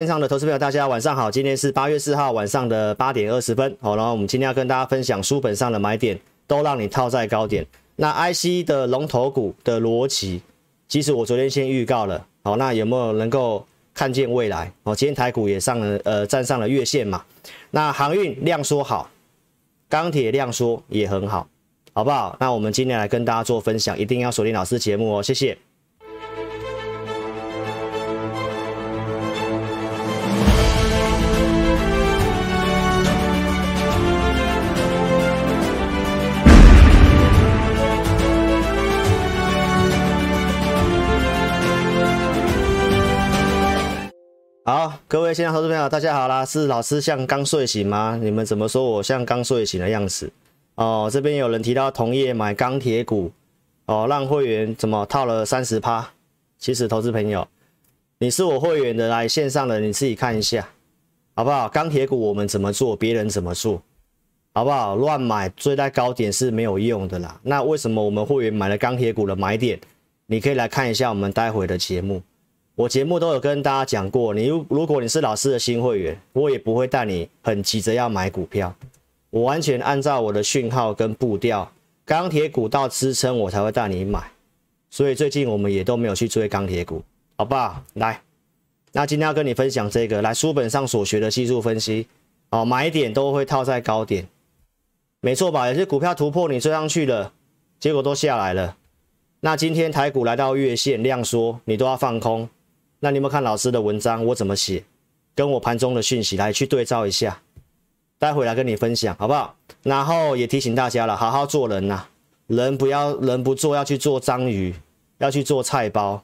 线上的投资朋友，大家晚上好。今天是八月四号晚上的八点二十分。好，然后我们今天要跟大家分享书本上的买点，都让你套在高点。那 IC 的龙头股的逻辑，其实我昨天先预告了。好，那有没有能够看见未来？哦，今天台股也上了，呃，站上了月线嘛。那航运量缩好，钢铁量缩也很好，好不好？那我们今天来跟大家做分享，一定要锁定老师节目哦，谢谢。各位线上投资朋友，大家好啦！是老师像刚睡醒吗？你们怎么说我像刚睡醒的样子？哦，这边有人提到同业买钢铁股，哦，让会员怎么套了三十趴？其实投资朋友，你是我会员的来线上的，你自己看一下，好不好？钢铁股我们怎么做，别人怎么做，好不好？乱买追在高点是没有用的啦。那为什么我们会员买了钢铁股的买点？你可以来看一下我们待会的节目。我节目都有跟大家讲过，你如如果你是老师的新会员，我也不会带你很急着要买股票，我完全按照我的讯号跟步调，钢铁股到支撑我才会带你买，所以最近我们也都没有去追钢铁股，好不好？来，那今天要跟你分享这个，来书本上所学的技术分析，哦，买点都会套在高点，没错吧？有些股票突破你追上去了，结果都下来了，那今天台股来到月线量缩，你都要放空。那你有没有看老师的文章？我怎么写？跟我盘中的讯息来去对照一下，待会来跟你分享，好不好？然后也提醒大家了，好好做人呐、人不要人不做，要去做章鱼，要去做菜包。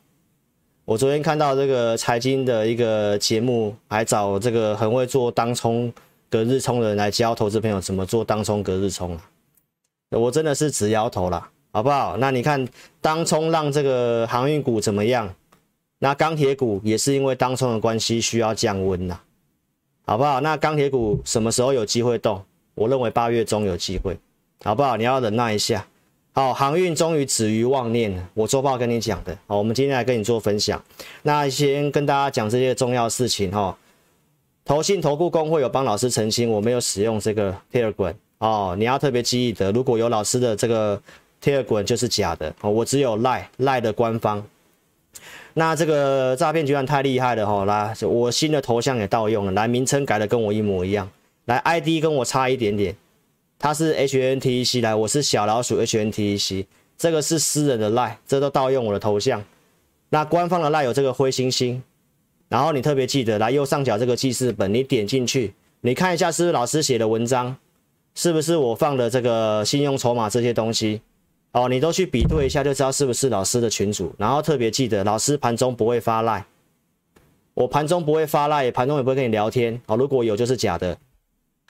我昨天看到这个财经的一个节目，还找这个很会做当冲隔日冲的人来教投资朋友怎么做当冲隔日冲啊。我真的是直摇头了，好不好？那你看当冲让这个航运股怎么样？那钢铁股也是因为当冲的关系需要降温呐，好不好？那钢铁股什么时候有机会动？我认为八月中有机会，好不好？你要忍耐一下。好，航运终于止于妄念了。我周报跟你讲的，好，我们今天来跟你做分享。那先跟大家讲这些重要事情哈。投信投顾公会有帮老师澄清，我没有使用这个 Telegram 哦，你要特别记得，如果有老师的这个 Telegram 就是假的哦，我只有 Lie Lie 的官方。那这个诈骗集团太厉害了哈！来，我新的头像也盗用了，来名称改的跟我一模一样，来 ID 跟我差一点点，他是 HNTC 来，我是小老鼠 HNTC，这个是私人的赖，这都盗用我的头像。那官方的赖有这个灰猩猩，然后你特别记得来右上角这个记事本，你点进去，你看一下是不是老师写的文章，是不是我放的这个信用筹码这些东西。哦，你都去比对一下，就知道是不是老师的群主。然后特别记得，老师盘中不会发赖，我盘中不会发赖，盘中也不会跟你聊天。哦，如果有就是假的，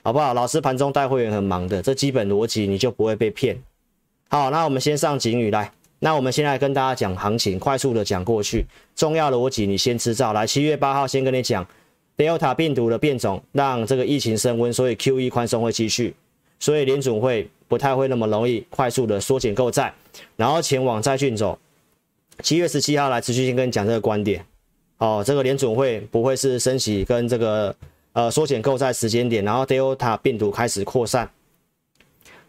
好不好？老师盘中带会员很忙的，这基本逻辑你就不会被骗。好，那我们先上警语来。那我们现在跟大家讲行情，快速的讲过去，重要逻辑你先知道。来，七月八号先跟你讲，Delta 病毒的变种让这个疫情升温，所以 QE 宽松会继续，所以联总会。不太会那么容易快速的缩减购债，然后前往债券走。七月十七号来持续性跟你讲这个观点。哦，这个联准会不会是升息跟这个呃缩减购债时间点，然后 Delta 病毒开始扩散。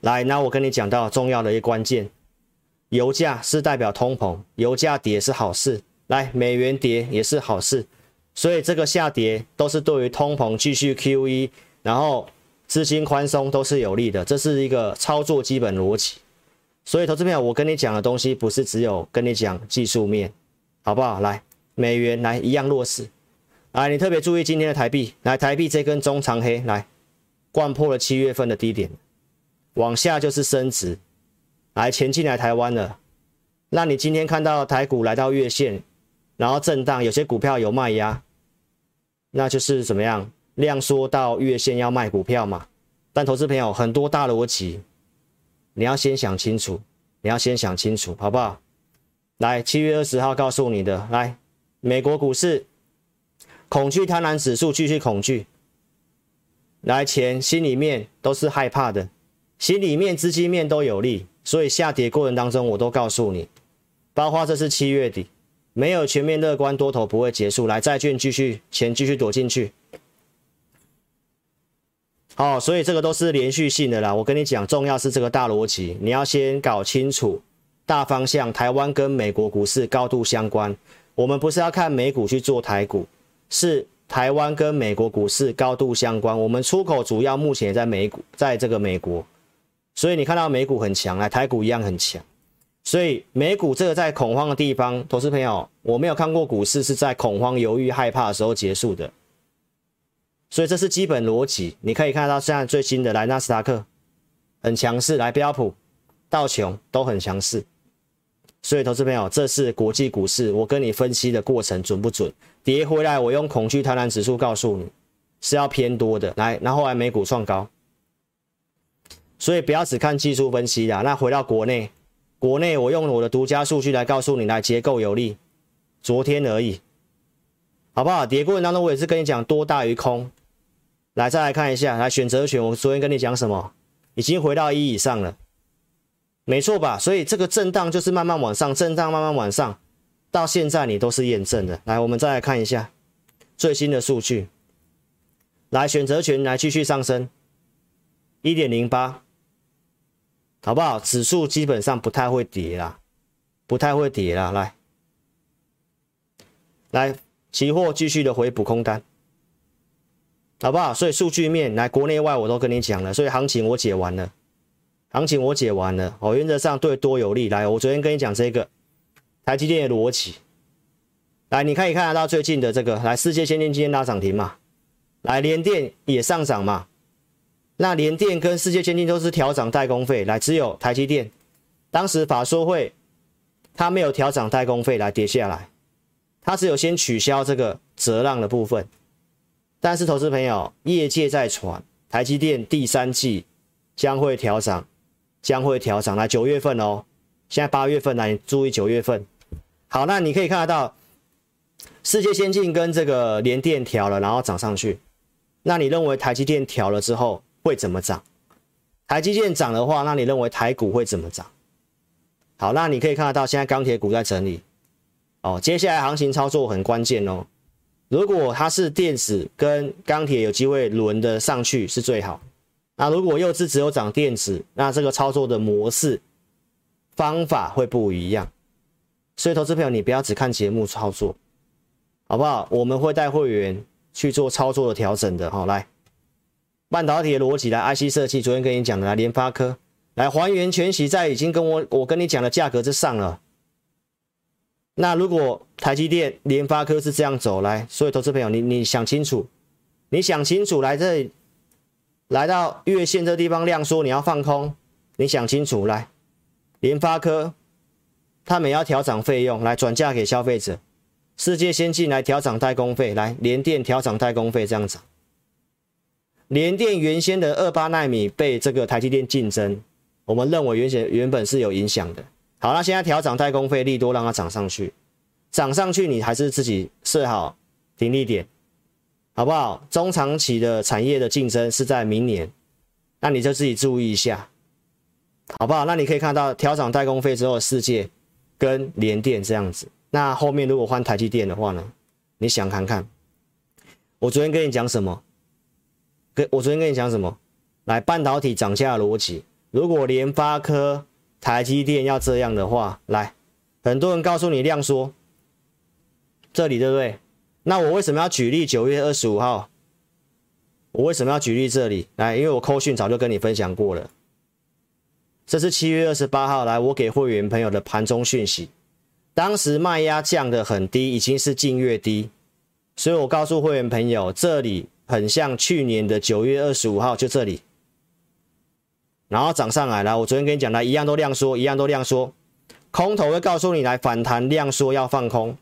来，那我跟你讲到重要的一个关键，油价是代表通膨，油价跌是好事。来，美元跌也是好事，所以这个下跌都是对于通膨继续 QE，然后。资金宽松都是有利的，这是一个操作基本逻辑。所以，投资朋友，我跟你讲的东西不是只有跟你讲技术面，好不好？来，美元来一样弱势，来，你特别注意今天的台币，来，台币这根中长黑来，掼破了七月份的低点，往下就是升值，来钱进来台湾了。那你今天看到台股来到月线，然后震荡，有些股票有卖压，那就是怎么样？量缩到月线要卖股票嘛？但投资朋友很多大逻辑，你要先想清楚，你要先想清楚，好不好？来，七月二十号告诉你的，来，美国股市恐惧贪婪指数继续恐惧，来钱心里面都是害怕的，心里面资金面都有利，所以下跌过程当中我都告诉你，包括这是七月底，没有全面乐观，多头不会结束。来，债券继续钱继续躲进去。好，所以这个都是连续性的啦。我跟你讲，重要是这个大逻辑，你要先搞清楚大方向。台湾跟美国股市高度相关，我们不是要看美股去做台股，是台湾跟美国股市高度相关。我们出口主要目前也在美股，在这个美国。所以你看到美股很强，来台股一样很强。所以美股这个在恐慌的地方，投资朋友，我没有看过股市是在恐慌、犹豫、害怕的时候结束的。所以这是基本逻辑。你可以看到现在最新的来纳斯达克很强势，来标普、道琼都很强势。所以投资朋友，这是国际股市，我跟你分析的过程准不准？跌回来，我用恐惧贪婪指数告诉你是要偏多的。来，然后来美股创高。所以不要只看技术分析啦。那回到国内，国内我用我的独家数据来告诉你，来结构有利，昨天而已，好不好？跌过程当中我也是跟你讲多大于空。来，再来看一下，来选择权，我昨天跟你讲什么？已经回到一以上了，没错吧？所以这个震荡就是慢慢往上，震荡慢慢往上，到现在你都是验证的。来，我们再来看一下最新的数据，来选择权来继续上升，一点零八。好不好？指数基本上不太会跌啦，不太会跌啦。来，来，期货继续的回补空单，好不好？所以数据面来，国内外我都跟你讲了，所以行情我解完了，行情我解完了。哦，原则上对多有利。来，我昨天跟你讲这个台积电的逻辑，来，你可以看得到最近的这个，来，世界先进今天拉涨停嘛，来，联电也上涨嘛。那联电跟世界先进都是调涨代工费，来，只有台积电，当时法说会，它没有调涨代工费来跌下来，它只有先取消这个折让的部分。但是投资朋友，业界在传台积电第三季将会调涨，将会调涨，来九月份哦，现在八月份来，注意九月份。好，那你可以看得到，世界先进跟这个联电调了，然后涨上去。那你认为台积电调了之后？会怎么涨？台积电涨的话，那你认为台股会怎么涨？好，那你可以看得到，现在钢铁股在整理哦。接下来行情操作很关键哦。如果它是电子跟钢铁有机会轮的上去是最好。那如果又是只有涨电子，那这个操作的模式方法会不一样。所以，投资朋友，你不要只看节目操作，好不好？我们会带会员去做操作的调整的。好，来。半导体的逻辑来，IC 设计，昨天跟你讲的来，联发科来还原全息，在已经跟我我跟你讲的价格之上了。那如果台积电、联发科是这样走来，所以投资朋友，你你想清楚，你想清楚来这里，来到月线这地方量缩，你要放空，你想清楚来，联发科他们要调涨费用来转嫁给消费者，世界先进来调涨代工费，来联电调涨代工费这样子。联电原先的二八纳米被这个台积电竞争，我们认为原先原本是有影响的。好，那现在调涨代工费利多，让它涨上去，涨上去你还是自己设好停利点，好不好？中长期的产业的竞争是在明年，那你就自己注意一下，好不好？那你可以看到调涨代工费之后，世界跟联电这样子，那后面如果换台积电的话呢？你想看看，我昨天跟你讲什么？跟我昨天跟你讲什么？来，半导体涨价逻辑。如果联发科、台积电要这样的话，来，很多人告诉你量缩，这里对不对？那我为什么要举例九月二十五号？我为什么要举例这里？来，因为我扣讯早就跟你分享过了。这是七月二十八号，来，我给会员朋友的盘中讯息。当时卖压降的很低，已经是近月低，所以我告诉会员朋友，这里。很像去年的九月二十五号，就这里，然后涨上来了。我昨天跟你讲的，一样都量缩，一样都量缩。空头会告诉你来反弹量缩要放空，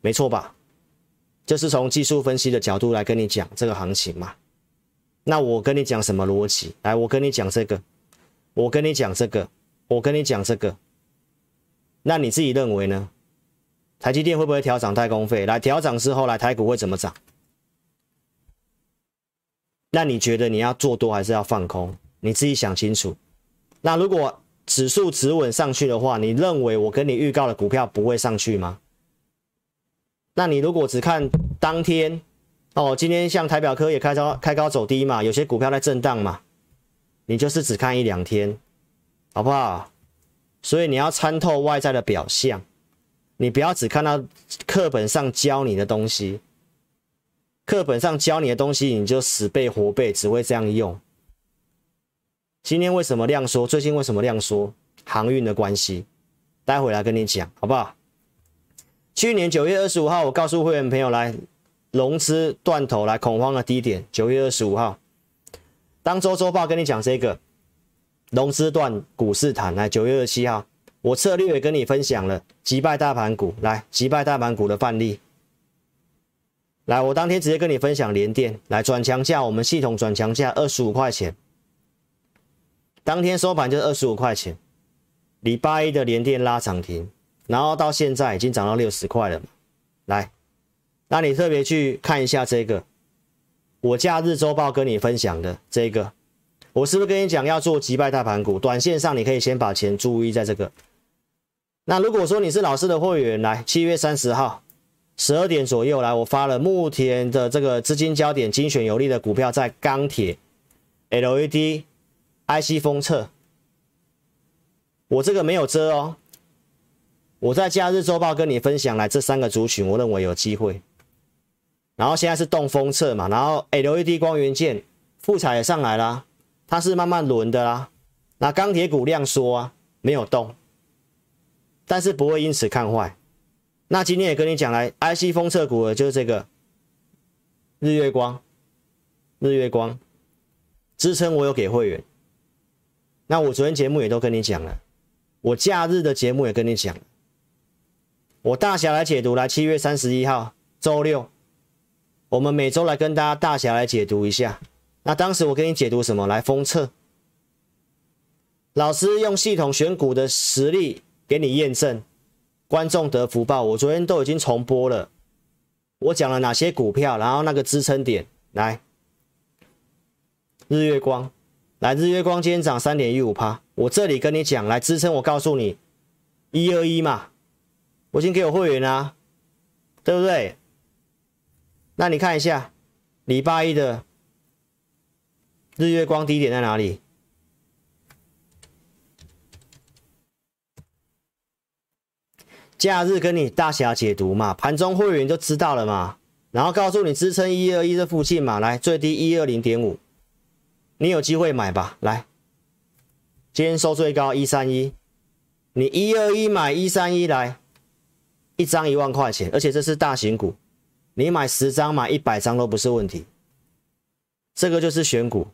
没错吧？这是从技术分析的角度来跟你讲这个行情嘛。那我跟你讲什么逻辑？来，我跟你讲这个，我跟你讲这个，我跟你讲这个。那你自己认为呢？台积电会不会调涨代工费？来调涨之后，来台股会怎么涨？那你觉得你要做多还是要放空？你自己想清楚。那如果指数止稳上去的话，你认为我跟你预告的股票不会上去吗？那你如果只看当天哦，今天像台表科也开高开高走低嘛，有些股票在震荡嘛，你就是只看一两天，好不好？所以你要参透外在的表象，你不要只看到课本上教你的东西，课本上教你的东西你就死背活背，只会这样用。今天为什么量缩？最近为什么量缩？航运的关系，待会来跟你讲，好不好？去年九月二十五号，我告诉会员朋友来，融资断头来恐慌的低点，九月二十五号，当周周报跟你讲这个融资断股市谈，来九月二十七号，我策略也跟你分享了击败大盘股，来击败大盘股的范例，来我当天直接跟你分享连电，来转强价，我们系统转强价二十五块钱，当天收盘就是二十五块钱，礼拜一的联电拉涨停。然后到现在已经涨到六十块了，来，那你特别去看一下这个，我假日周报跟你分享的这个，我是不是跟你讲要做击败大盘股？短线上你可以先把钱注意在这个。那如果说你是老师的会员，来七月三十号十二点左右来，我发了目前的这个资金焦点精选有利的股票在钢铁、LED、IC 封测，我这个没有遮哦。我在假日周报跟你分享来这三个族群，我认为有机会。然后现在是动封测嘛，然后 LED 光元件、富采也上来啦，它是慢慢轮的啦。那钢铁股量缩啊，没有动，但是不会因此看坏。那今天也跟你讲来，IC 封测股的就是这个日月光，日月光支撑我有给会员。那我昨天节目也都跟你讲了，我假日的节目也跟你讲。我大侠来解读，来七月三十一号周六，我们每周来跟大家大侠来解读一下。那当时我给你解读什么？来封测，老师用系统选股的实力给你验证，观众得福报。我昨天都已经重播了，我讲了哪些股票，然后那个支撑点，来日月光，来日月光今天涨三点一五趴，我这里跟你讲，来支撑，我告诉你一二一嘛。我已经给我会员啦、啊，对不对？那你看一下礼拜一的日月光低点在哪里？假日跟你大侠解读嘛，盘中会员就知道了嘛。然后告诉你支撑一二一这附近嘛，来最低一二零点五，你有机会买吧？来，今天收最高一三一，你一二一买一三一来。一张一万块钱，而且这是大型股，你买十张买一百张都不是问题。这个就是选股，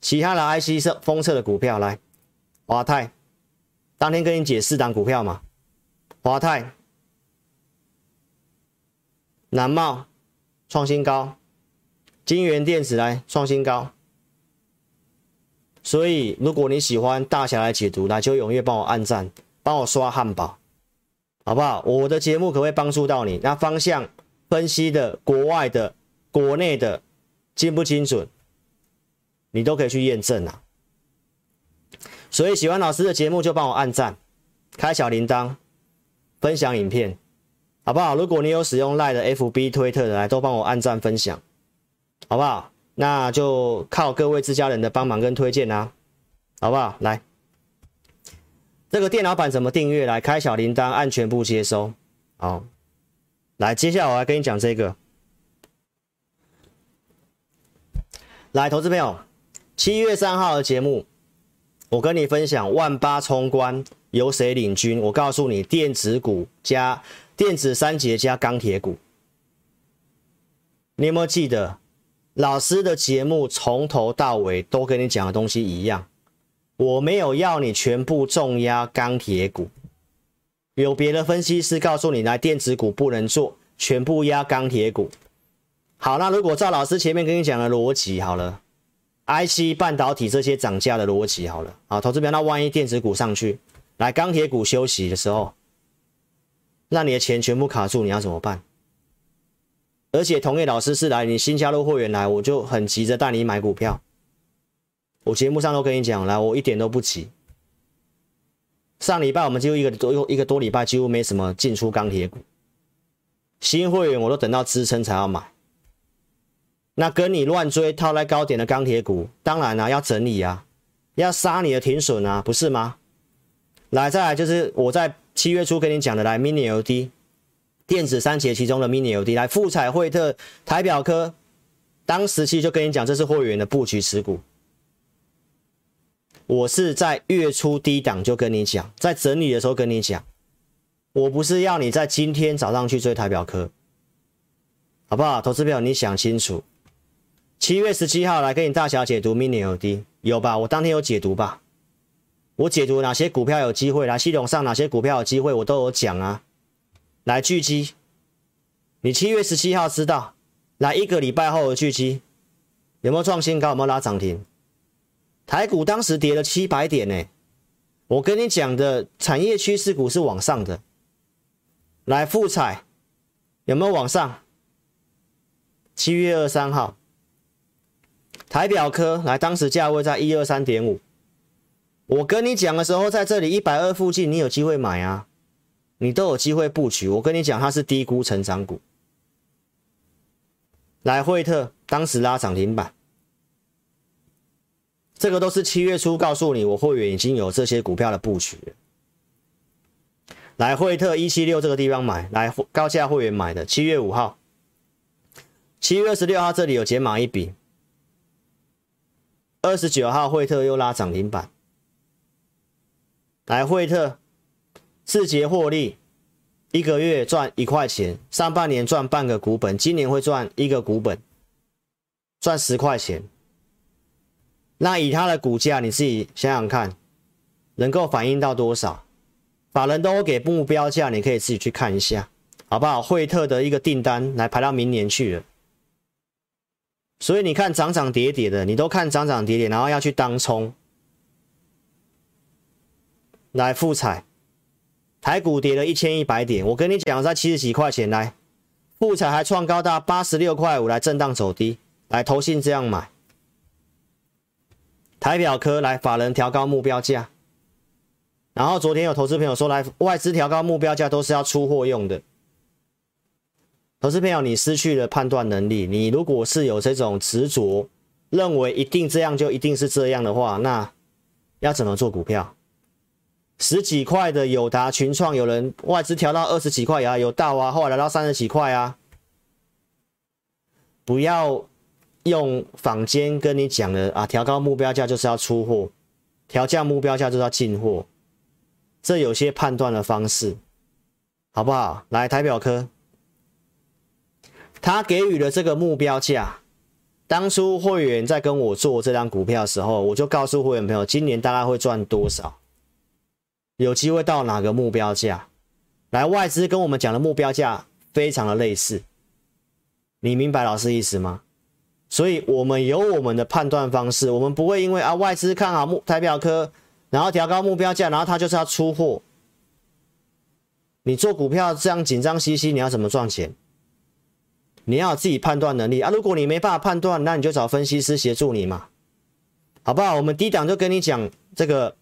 其他的 IC 设封测的股票来，华泰，当天跟你解四档股票嘛，华泰、南茂创新高，金源电子来创新高。所以如果你喜欢大侠来解读，来就踊跃帮我按赞，帮我刷汉堡。好不好？我的节目可会帮助到你？那方向分析的、国外的、国内的精不精准，你都可以去验证啊。所以喜欢老师的节目就帮我按赞、开小铃铛、分享影片，好不好？如果你有使用 LINE 的、FB、推特的，来都帮我按赞分享，好不好？那就靠各位自家人的帮忙跟推荐啊，好不好？来。这个电脑版怎么订阅？来开小铃铛，按全部接收。好，来，接下来我来跟你讲这个。来，投资朋友，七月三号的节目，我跟你分享万八冲关由谁领军？我告诉你，电子股加电子三节加钢铁股。你有没有记得老师的节目从头到尾都跟你讲的东西一样？我没有要你全部重压钢铁股，有别的分析师告诉你，来电子股不能做，全部压钢铁股。好，那如果照老师前面跟你讲的逻辑，好了，IC 半导体这些涨价的逻辑，好了，好，投资表，那万一电子股上去，来钢铁股休息的时候，让你的钱全部卡住，你要怎么办？而且同业老师是来你新加入会员来，我就很急着带你买股票。我节目上都跟你讲，来，我一点都不急。上礼拜我们几乎一个多一个多礼拜，几乎没什么进出钢铁股。新会员我都等到支撑才要买。那跟你乱追套在高点的钢铁股，当然啦、要整理啊，要杀你的停损啊，不是吗？来，再来就是我在七月初跟你讲的，来 Mini L D，电子三节其中的 Mini L D 来富彩、惠特、台表科，当时期就跟你讲，这是会员的布局持股。我是在月初低档就跟你讲，在整理的时候跟你讲，我不是要你在今天早上去追台表科，好不好？投资朋友，你想清楚。七月十七号来跟你大小解读 Mini LED，有吧？我当天有解读吧？我解读哪些股票有机会，来系统上哪些股票有机会，我都有讲啊。来巨基，你七月十七号知道，来一个礼拜后的巨基有没有创新高？有没有拉涨停？台股当时跌了七百点呢，我跟你讲的产业趋势股是往上的。来富彩有没有往上？七月二十三号，台表科来，当时价位在一二三点五。我跟你讲的时候，在这里一百二附近，你有机会买啊，你都有机会布局。我跟你讲，它是低估成长股。来惠特，当时拉涨停板。这个都是七月初告诉你，我会员已经有这些股票的布局。来，惠特一七六这个地方买，来高价会员买的，七月五号，七月二十六号这里有解码一笔，二十九号惠特又拉涨停板。来，惠特四节获利，一个月赚一块钱，上半年赚半个股本，今年会赚一个股本，赚十块钱。那以它的股价，你自己想想看，能够反映到多少？法人都给目标价，你可以自己去看一下，好不好？惠特的一个订单来排到明年去了，所以你看涨涨跌跌的，你都看涨涨跌跌，然后要去当冲。来复彩，台股跌了一千一百点，我跟你讲，在七十几块钱来，富彩还创高到八十六块五，来震荡走低，来投信这样买。台表科来，法人调高目标价，然后昨天有投资朋友说，来外资调高目标价都是要出货用的。投资朋友，你失去了判断能力。你如果是有这种执着，认为一定这样就一定是这样的话，那要怎么做股票？十几块的友达、群创，有人外资调到二十几块啊，有到啊，后来来到三十几块啊，不要。用坊间跟你讲的啊，调高目标价就是要出货，调降目标价就是要进货，这有些判断的方式，好不好？来，台表科，他给予了这个目标价，当初会员在跟我做这张股票的时候，我就告诉会员朋友，今年大概会赚多少，有机会到哪个目标价？来，外资跟我们讲的目标价非常的类似，你明白老师意思吗？所以，我们有我们的判断方式，我们不会因为啊外资看好目台表科，然后调高目标价，然后他就是要出货。你做股票这样紧张兮兮，你要怎么赚钱？你要自己判断能力啊！如果你没办法判断，那你就找分析师协助你嘛，好不好？我们低档就跟你讲这个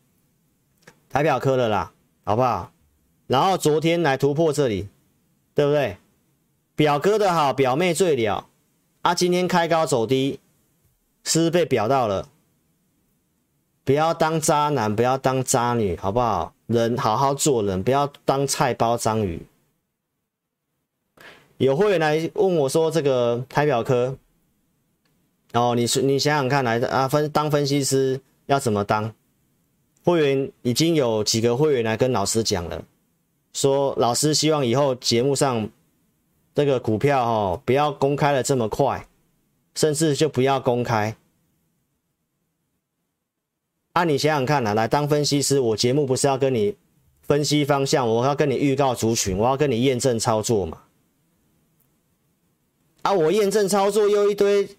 台表科的啦，好不好？然后昨天来突破这里，对不对？表哥的好，表妹最了。啊，今天开高走低，是不是被表到了？不要当渣男，不要当渣女，好不好？人好好做人，不要当菜包章鱼。有会员来问我说：“这个台表科，哦，你是你想想看，来啊分当分析师要怎么当？”会员已经有几个会员来跟老师讲了，说老师希望以后节目上。这个股票哦，不要公开的这么快，甚至就不要公开。啊，你想想看啊，来当分析师，我节目不是要跟你分析方向，我要跟你预告族群，我要跟你验证操作嘛。啊，我验证操作又一堆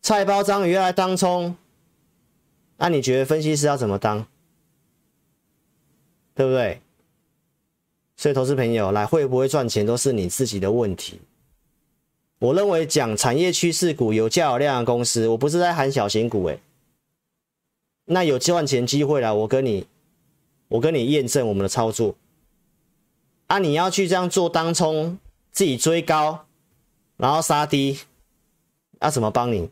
菜包章鱼来当冲，那、啊、你觉得分析师要怎么当？对不对？所以，投资朋友来会不会赚钱都是你自己的问题。我认为讲产业趋势股有价有量的公司，我不是在喊小型股诶。那有赚钱机会了，我跟你，我跟你验证我们的操作。啊，你要去这样做当冲，自己追高，然后杀低，那、怎么帮你？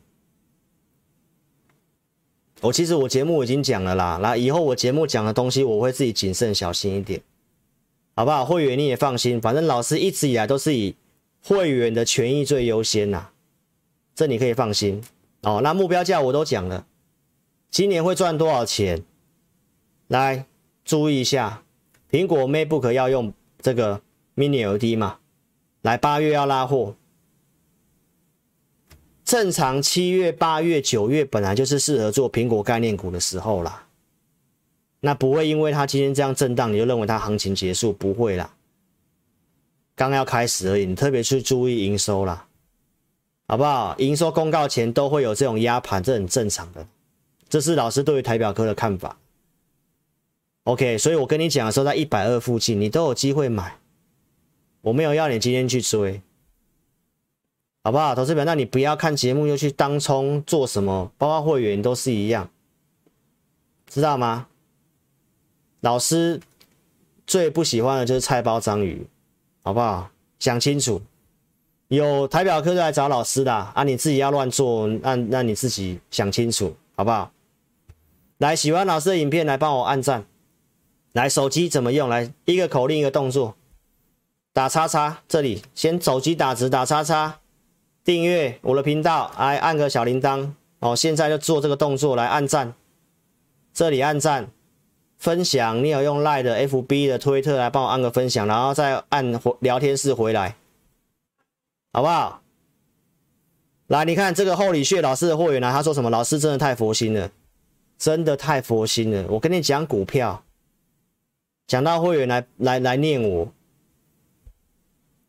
我其实我节目已经讲了啦，那以后我节目讲的东西，我会自己谨慎小心一点，好不好？会员你也放心，反正老师一直以来都是以会员的权益最优先呐，这你可以放心哦。那目标价我都讲了，今年会赚多少钱？来注意一下，苹果 MacBook 要用这个 Mini LED 嘛？来八月要拉货。正常七月、八月、九月本来就是适合做苹果概念股的时候啦，那不会因为它今天这样震荡，你就认为它行情结束？不会啦，刚要开始而已，你特别去注意营收啦，好不好？营收公告前都会有这种压盘，这很正常的，这是老师对于台表科的看法。OK，所以我跟你讲的时候，在一百二附近，你都有机会买，我没有要你今天去追。好不好，投资表？那你不要看节目又去当冲做什么，包括会员都是一样，知道吗？老师最不喜欢的就是菜包章鱼，好不好？想清楚，有台表科就来找老师的啊！你自己要乱做，那那你自己想清楚，好不好？来，喜欢老师的影片，来帮我按赞。来，手机怎么用？来，一个口令，一个动作，打叉叉，这里先手机打直，打叉叉。订阅我的频道，来按个小铃铛哦。现在就做这个动作，来按赞，这里按赞，分享。你有用 Line 的、FB 的、推特来帮我按个分享，然后再按聊天室回来，好不好？来，你看这个厚礼学老师的会员呢，他说什么？老师真的太佛心了，真的太佛心了。我跟你讲股票，讲到会员来来来念我。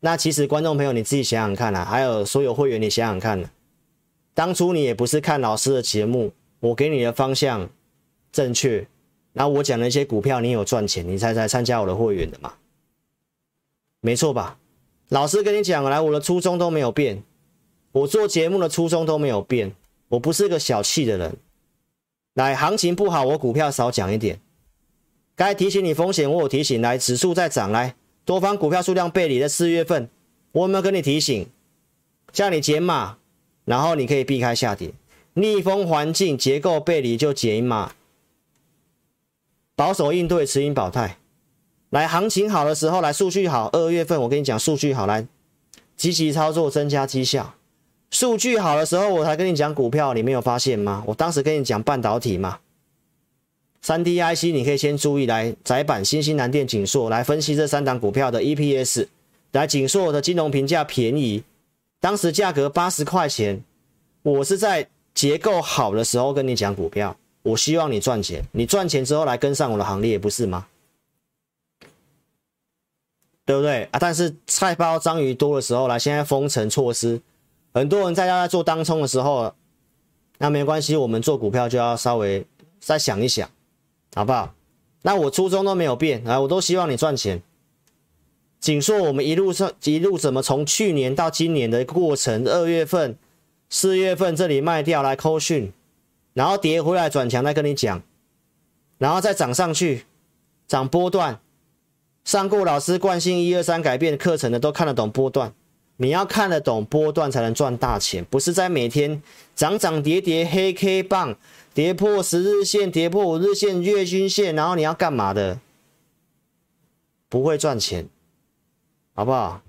那其实观众朋友你自己想想看啊，还有所有会员你想想看，当初你也不是看老师的节目，我给你的方向正确，然后我讲的一些股票你有赚钱，你才才参加我的会员的嘛，没错吧？老师跟你讲来，我的初衷都没有变，我做节目的初衷都没有变，我不是个小气的人。来，行情不好，我股票少讲一点，该提醒你风险我有提醒，来，指数在涨，来。多方股票数量背离的四月份，我有没有跟你提醒，叫你减码，然后你可以避开下跌。逆风环境结构背离就减码，保守应对，持盈保态。来，行情好的时候，来数据好，二月份我跟你讲数据好，来积极操作，增加绩效。数据好的时候，我才跟你讲股票，你没有发现吗？我当时跟你讲半导体嘛。三 D IC，你可以先注意来窄板、新兴、南电、景硕来分析这三档股票的 EPS。来，景硕的金融评价便宜，当时价格八十块钱。我是在结构好的时候跟你讲股票，我希望你赚钱，你赚钱之后来跟上我的行列，不是吗？对不对啊？但是菜包章鱼多的时候来，现在封城措施，很多人在家在做当冲的时候，那没关系，我们做股票就要稍微再想一想。好不好？那我初衷都没有变啊，我都希望你赚钱。景硕我们一路上一路怎么从去年到今年的过程，二月份、四月份这里卖掉来扣讯，然后跌回来转强再跟你讲，然后再涨上去，涨波段。上过老师惯性一二三改变课程的都看得懂波段，你要看得懂波段才能赚大钱，不是在每天涨涨跌跌黑 K 棒。跌破十日线，跌破五日线、月均线，然后你要干嘛的？不会赚钱，好不好？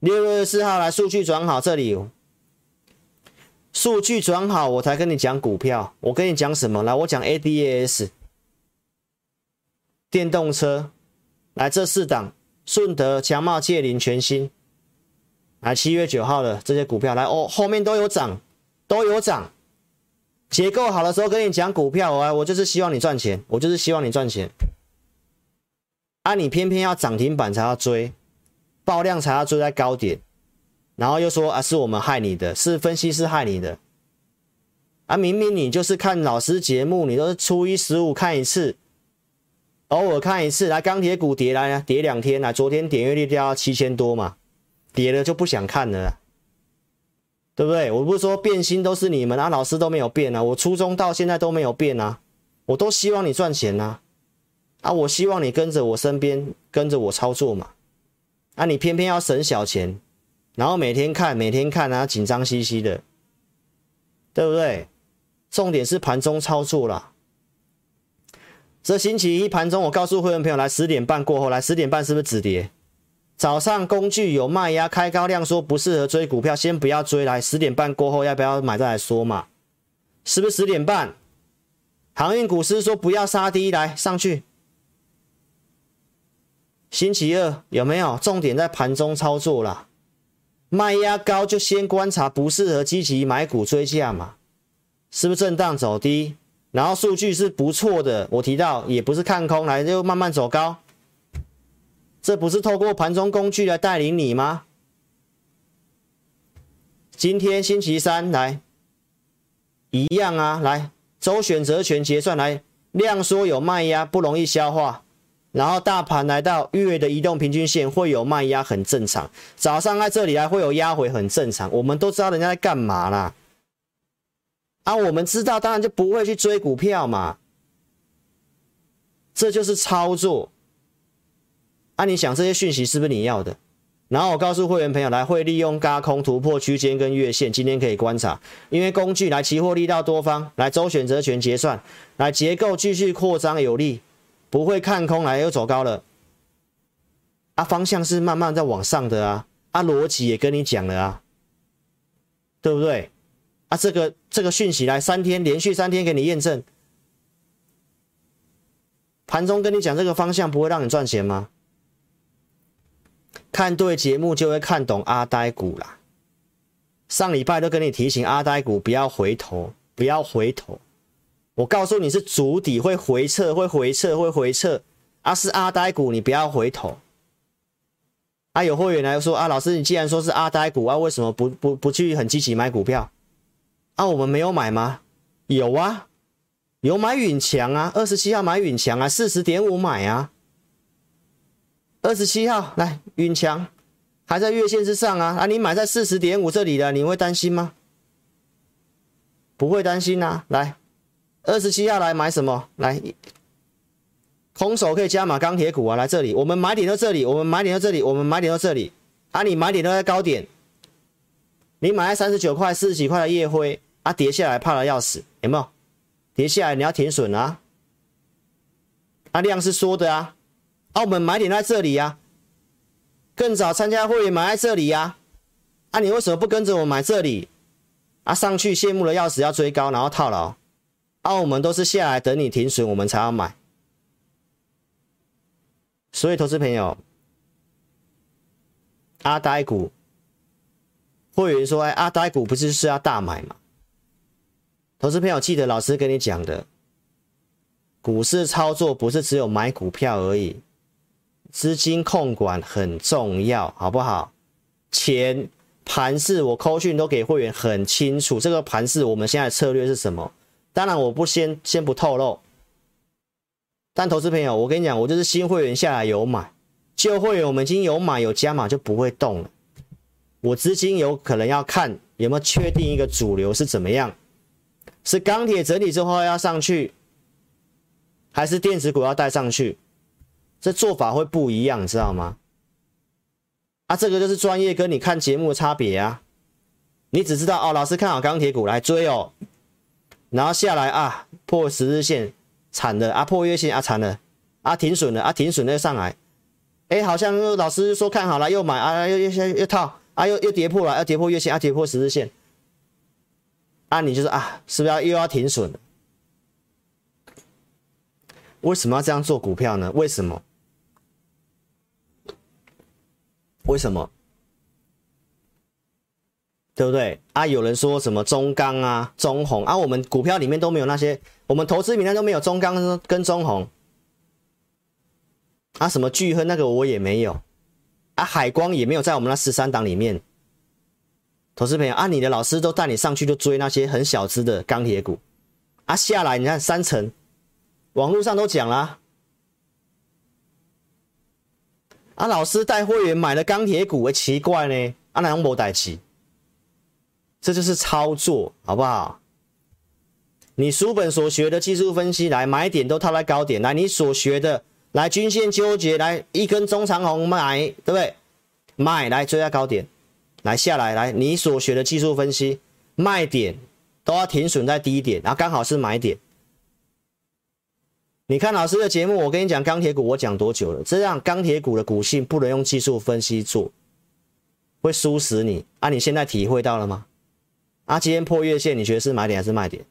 六月四号来，数据转好，这里数据转好，我才跟你讲股票。我跟你讲什么？来，我讲 ADAS 电动车，来这四档，顺德、强茂、界霖、全新，来七月九号的这些股票，来哦，后面都有涨，都有涨。结构好的时候跟你讲股票，啊我就是希望你赚钱，我就是希望你赚钱。啊，你偏偏要涨停板才要追，爆量才要追在高点，然后又说啊是我们害你的，是分析师害你的。啊，明明你就是看老师节目，你都是初一十五看一次，偶尔看一次。来，钢铁股跌来跌两天来，昨天点阅率掉到七千多嘛，跌了就不想看了。对不对？我不是说变心都是你们啊，老师都没有变啊，我初中到现在都没有变啊，我都希望你赚钱呐，啊，我希望你跟着我身边，跟着我操作嘛，啊，你偏偏要省小钱，然后每天看，每天看啊，紧张兮兮的，对不对？重点是盘中操作啦。这星期一盘中，我告诉会员朋友，来十点半过后，来十点半是不是止跌？早上工具有卖压，开高量，说不适合追股票，先不要追。来十点半过后要不要买再来说嘛？是不是十点半？航运股师说不要杀低，来上去。星期二有没有重点在盘中操作啦？卖压高就先观察，不适合积极买股追价嘛？是不是震荡走低？然后数据是不错的，我提到也不是看空，来就慢慢走高，这不是透过盘中工具来带领你吗？今天星期三来一样啊，来周选择权结算来量缩有卖压，不容易消化，然后大盘来到月的移动平均线会有卖压，很正常。早上在这里来会有压回，很正常。我们都知道人家在干嘛啦。啊，我们知道，当然就不会去追股票嘛，这就是操作。啊，你想这些讯息是不是你要的？然后我告诉会员朋友，来会利用轧空突破区间跟月线，今天可以观察，因为工具来期货力道多方，来周选择权结算，来结构继续扩张有利，不会看空来又走高了。啊，方向是慢慢在往上的啊，啊，逻辑也跟你讲了啊，对不对？啊，这个这个讯息来三天连续三天给你验证，盘中跟你讲这个方向不会让你赚钱吗？看对节目就会看懂阿呆股啦。上礼拜都跟你提醒阿呆股不要回头，不要回头。我告诉你是筑底会回撤，会回撤，会回撤。啊，是阿呆股，你不要回头。啊，有会员来说啊，老师，你既然说是阿呆股啊，为什么不不不去很积极买股票？啊，我们没有买吗？有啊，有买允强啊，二十七号买允强啊，四十点五买啊，二十七号来允强还在月线之上啊，啊，你买在四十点五这里的，你会担心吗？不会担心啊，来，二十七号来买什么？来，空手可以加码钢铁股啊，来这里，我们买点到这里，我们买点到这里，我们买点到这里，啊，你买点都在高点。你买在三十九块、四十几块的夜辉啊，跌下来怕得要死，有没有？跌下来你要停损啊！啊，量是缩的啊，啊，我们买点在这里啊，更早参加会员买在这里呀，啊，啊，你为什么不跟着我买这里？啊，上去羡慕的要死，要追高然后套牢，啊，我们都是下来等你停损，我们才要买。所以，投资朋友，阿呆股。会员说：“哎，阿呆股不是是要大买吗？”投资朋友记得老师跟你讲的，股市操作不是只有买股票而已，资金控管很重要，好不好？钱盘势我扣讯都给会员很清楚，这个盘势我们现在策略是什么？当然我不先先不透露，但投资朋友，我跟你讲，我就是新会员下来有买，旧会员我们已经有买有加码就不会动了。我资金有可能要看有没有确定一个主流是怎么样，是钢铁整理之后要上去，还是电子股要带上去？这做法会不一样，你知道吗？啊，这个就是专业跟你看节目的差别啊！你只知道哦，老师看好钢铁股来追哦，然后下来啊破十日线惨了啊，破月线啊惨了啊停损了啊停损了又上来，哎，好像老师说看好了又买啊又又又套。啊，又又跌破了，要跌破月线，要跌破十日线，啊，你就是啊，是不是要又要停损？为什么要这样做股票呢？为什么？为什么？对不对？啊，有人说什么中钢啊、中红啊，我们股票里面都没有那些，我们投资名单都没有中钢跟中红，啊，什么巨亨那个我也没有。啊，海光也没有在我们那十三档里面。投资朋友，啊，你的老师都带你上去就追那些很小资的钢铁股，啊，下来你看三成，网络上都讲了。老师带会员买了钢铁股，会奇怪呢？啊，哪用没带齐？这就是操作，好不好？你书本所学的技术分析来买点都套在高点，来你所学的来均线纠结，来一根中长红买，对不对？买来追在高点，来下来来你所学的技术分析卖点都要停损在低点，然后刚好是买点。你看老师的节目，我跟你讲钢铁股，我讲多久了？这样钢铁股的股性不能用技术分析做，会输死你啊！你现在体会到了吗？啊，今天破月线，你觉得是买点还是卖点？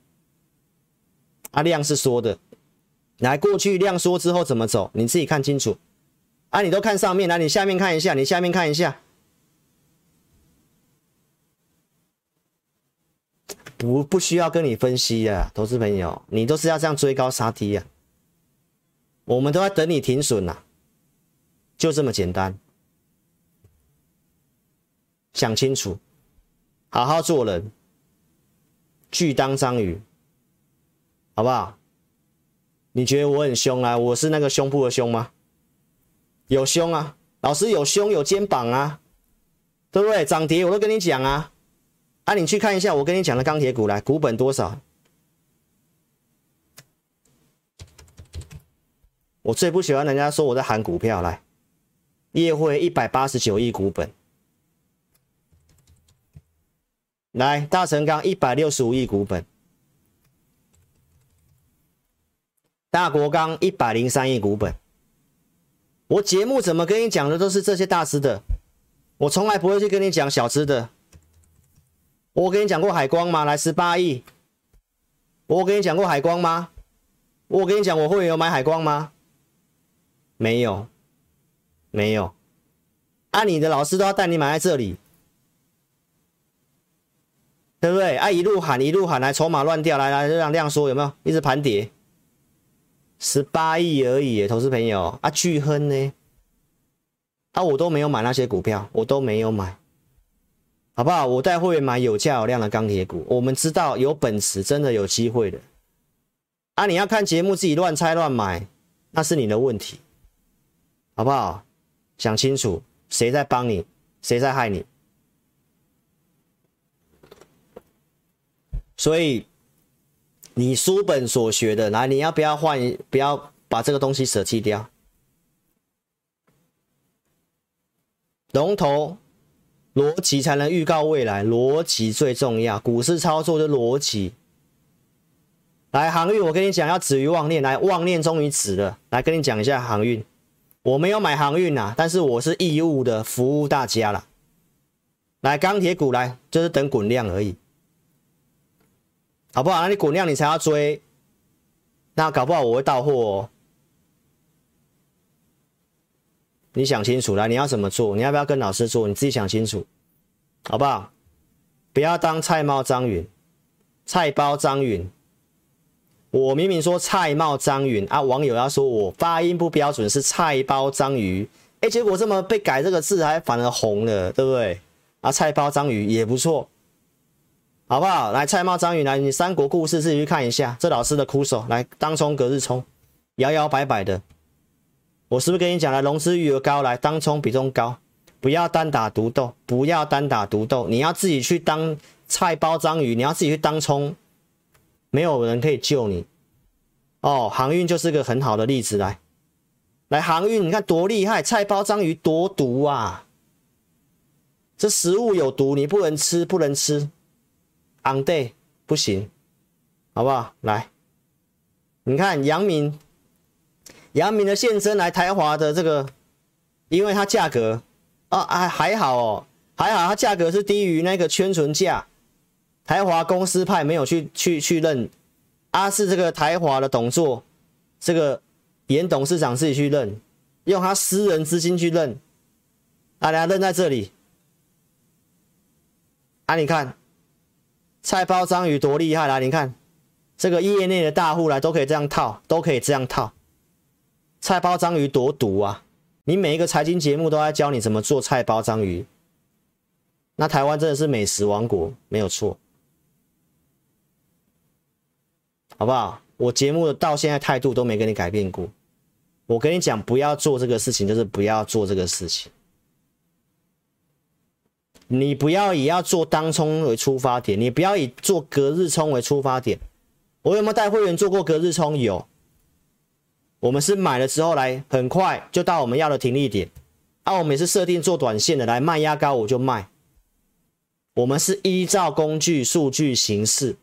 啊，量是缩的，来过去量缩之后怎么走？你自己看清楚。啊，你都看上面，来你下面看一下，你下面看一下，不不需要跟你分析啊，投资朋友，你都是要这样追高杀低啊。我们都在等你停损呐，就这么简单。想清楚，好好做人，拒当章鱼，好不好？你觉得我很凶啊？我是那个胸部的胸吗？有胸啊，老师有胸有肩膀啊，对不对？涨跌我都跟你讲啊。啊，你去看一下我跟你讲的钢铁股来，股本多少？我最不喜欢人家说我在喊股票来，业汇一百八十九亿股本，来大成钢一百六十五亿股本，大国钢一百零三亿股本。我节目怎么跟你讲的都是这些大只的，我从来不会去跟你讲小资的。我跟你讲过海光吗？来十八亿。我跟你讲过海光吗？我跟你讲我会员有买海光吗？没有，没有，啊，你的老师都要带你买在这里，对不对？啊，一路喊一路喊来，筹码乱掉，来来让量缩有没有？一直盘跌，十八亿而已，投资朋友啊，巨亨呢？啊，我都没有买那些股票，我都没有买，好不好？我带会员买有价有量的钢铁股，我们知道有本事，真的有机会的。啊，你要看节目自己乱猜乱买，那是你的问题。好不好？想清楚，谁在帮你，谁在害你？所以你书本所学的，来，你要不要换？不要把这个东西舍弃掉。龙头逻辑才能预告未来，逻辑最重要。股市操作的逻辑。来，航运，我跟你讲，要止于妄念。来，妄念终于止了。来，跟你讲一下航运。我没有买航运呐，但是我是义务的服务大家了。来，钢铁股来，就是等滚量而已，好不好？那你滚量你才要追，那搞不好我会到货哦。你想清楚来，你要怎么做？你要不要跟老师做？你自己想清楚，好不好？不要当菜猫张云，菜包张云。我明明说菜帽章鱼啊，网友要说我发音不标准是菜包章鱼，哎，结果这么被改这个字还反而红了，对不对？啊，菜包章鱼也不错，好不好？来，菜帽章鱼来，你三国故事自己去看一下，这老师的苦手来当冲隔日冲，摇摇摆摆的，我是不是跟你讲了？融资余额高来当冲比重高，不要单打独斗，不要单打独斗，你要自己去当菜包章鱼，你要自己去当冲。没有人可以救你哦，航运就是个很好的例子，来，来航运，你看多厉害，菜包章鱼多毒啊！这食物有毒，你不能吃，不能吃，on day 不行，好不好？来，你看阳明，阳明的现身来台华的这个，因为它价格啊还还好哦，还好它价格是低于那个圈存价。台华公司派没有去去去认，阿、啊、是这个台华的董座，这个严董事长自己去认，用他私人资金去认，大家认在这里。啊，你看菜包章鱼多厉害啦！你看这个业内的大户来都可以这样套，都可以这样套。菜包章鱼多毒啊！你每一个财经节目都在教你怎么做菜包章鱼，那台湾真的是美食王国，没有错。好不好？我节目到现在态度都没跟你改变过。我跟你讲，不要做这个事情，就是不要做这个事情。你不要以要做当冲为出发点，你不要以做隔日冲为出发点。我有没有带会员做过隔日冲？有。我们是买了之后来，很快就到我们要的停利点。啊，我们也是设定做短线的，来卖压高我就卖。我们是依照工具数据行事，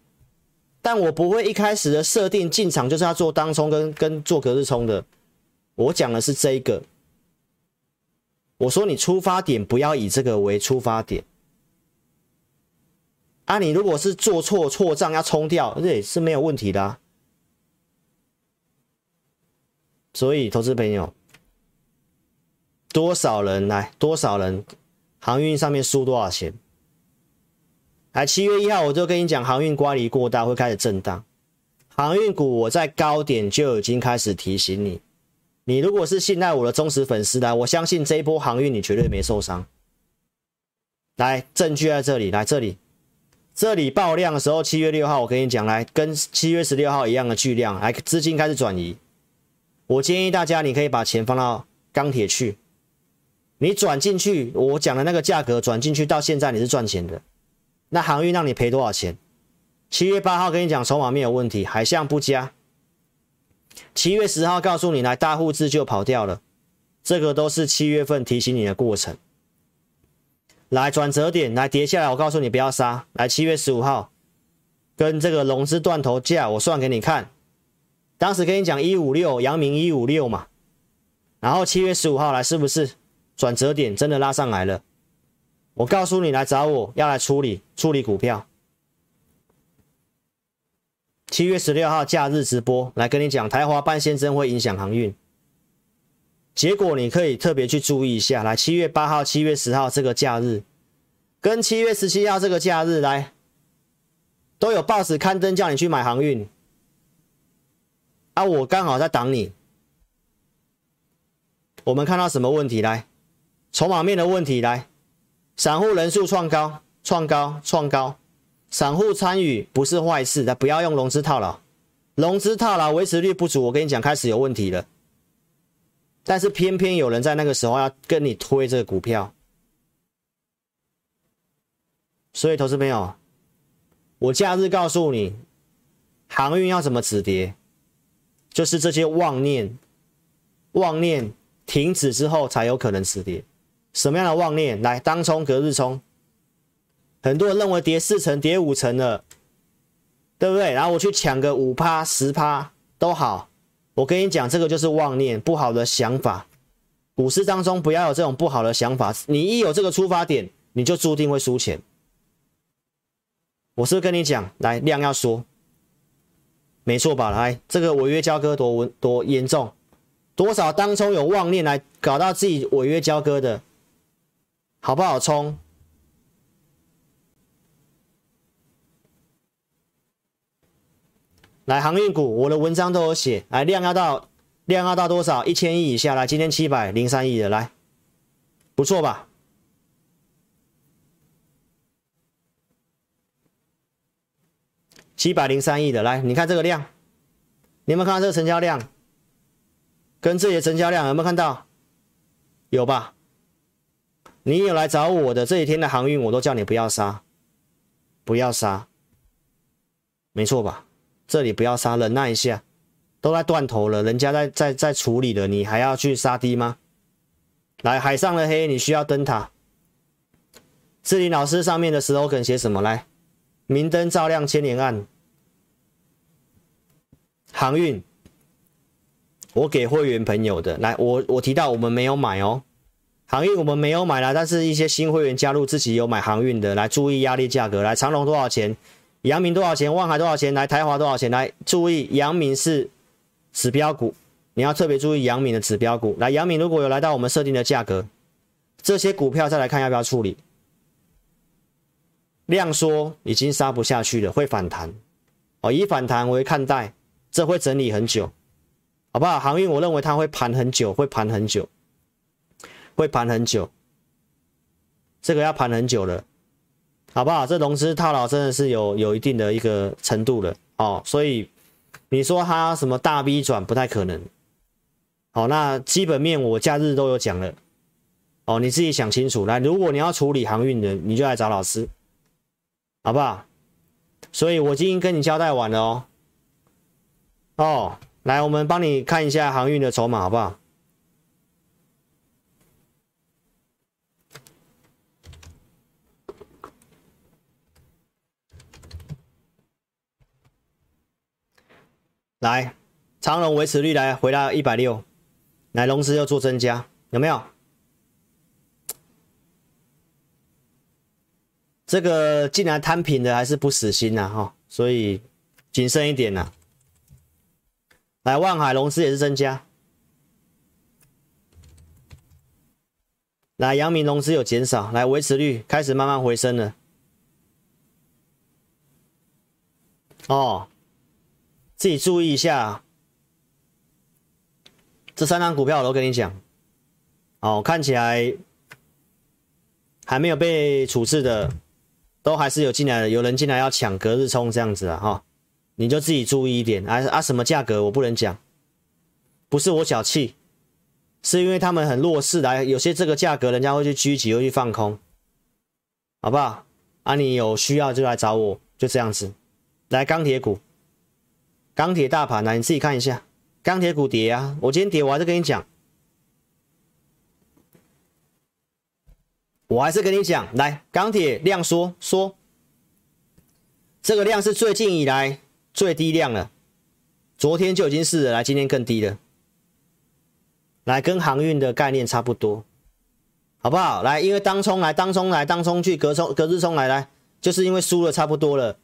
但我不会一开始的设定进场就是要做当冲跟跟做隔日冲的。我讲的是这一个。我说你出发点不要以这个为出发点。啊，你如果是做错错账要冲掉，这也是没有问题的啊。所以，投资朋友，多少人来？多少人？航运上面输多少钱？来，七月一号我就跟你讲，航运乖离过大会开始震荡。航运股我在高点就已经开始提醒你，你如果是信赖我的忠实粉丝来，我相信这一波航运你绝对没受伤。来，证据在这里，来这里，这里爆量的时候，七月六号我跟你讲，来跟七月十六号一样的巨量，来资金开始转移。我建议大家，你可以把钱放到钢铁去。你转进去，我讲的那个价格转进去，到现在你是赚钱的。那航运让你赔多少钱？七月八号跟你讲筹码面有问题，海象不佳。七月十号告诉你来大户自救跑掉了，这个都是七月份提醒你的过程。来转折点，来跌下来，我告诉你不要杀。来七月十五号跟这个融资断头价，我算给你看。当时跟你讲一五六，阳明一五六嘛，然后七月十五号来是不是转折点真的拉上来了？我告诉你来找我要来处理处理股票。七月十六号假日直播来跟你讲台华半仙针会影响航运，结果你可以特别去注意一下。来七月八号、七月十号这个假日，跟七月十七号这个假日来都有报纸刊登叫你去买航运。啊，我刚好在挡你。我们看到什么问题？来，筹码面的问题。来，散户人数创高，创高，创高。散户参与不是坏事，但不要用融资套牢。融资套牢维持率不足，我跟你讲，开始有问题了。但是偏偏有人在那个时候要跟你推这个股票，所以投资朋友，我假日告诉你，航运要怎么止跌。就是这些妄念，妄念停止之后才有可能止跌。什么样的妄念？来，当冲、隔日冲。很多人认为跌四成、跌五成了，对不对？然后我去抢个五趴、十趴都好。我跟你讲，这个就是妄念，不好的想法。股市当中不要有这种不好的想法。你一有这个出发点，你就注定会输钱。我是不是跟你讲，来，量要说。没错吧？来，这个违约交割多多严重？多少当冲有妄念来搞到自己违约交割的，好不好冲？来，航运股，我的文章都有写。来，量要到量要到多少？一千亿以下。来，今天七百零三亿的，来，不错吧？七百零三亿的，来，你看这个量，你有没有看到这个成交量？跟这些成交量有没有看到？有吧？你有来找我的这几天的航运，我都叫你不要杀，不要杀，没错吧？这里不要杀，忍耐一下，都在断头了，人家在在在处理了，你还要去杀低吗？来，海上的黑，你需要灯塔。志林老师上面的 slogan 写什么？来。明灯照亮千年暗，航运，我给会员朋友的，来，我我提到我们没有买哦，航运我们没有买啦，但是一些新会员加入自己有买航运的，来注意压力价格，来长隆多少钱，阳明多少钱，万海多少钱，来台华多少钱，来注意阳明是指标股，你要特别注意阳明的指标股，来阳明如果有来到我们设定的价格，这些股票再来看要不要处理。量缩已经杀不下去了，会反弹哦，以反弹为看待，这会整理很久，好不好？航运我认为它会盘很久，会盘很久，会盘很久，这个要盘很久了，好不好？这融资套牢真的是有有一定的一个程度了哦，所以你说它什么大 V 转不太可能，好，那基本面我假日都有讲了，哦，你自己想清楚来，如果你要处理航运的，你就来找老师。好不好？所以我已经跟你交代完了哦。哦，来，我们帮你看一下航运的筹码好不好？来，长荣维持率来回到一百六，来，融资又做增加，有没有？这个竟然摊平的还是不死心呐，哈，所以谨慎一点呐。来，万海融资也是增加，来，阳明融资有减少，来，维持率开始慢慢回升了，哦。自己注意一下，这三张股票我都跟你讲，哦，看起来还没有被处置的，都还是有进来的，有人进来要抢隔日冲这样子啊，哈、哦，你就自己注意一点。啊啊，什么价格我不能讲，不是我小气，是因为他们很弱势来，有些这个价格人家会去狙击，会去放空，好不好？啊，你有需要就来找我，就这样子，来钢铁股。钢铁大盘来，你自己看一下，钢铁股跌啊！我今天跌，我还是跟你讲，我还是跟你讲，来，钢铁量缩缩，这个量是最近以来最低量了，昨天就已经是了，来，今天更低了，来，跟航运的概念差不多，好不好？来，因为当冲来，当冲来，当冲去，隔冲隔日冲来，来，就是因为输了差不多了。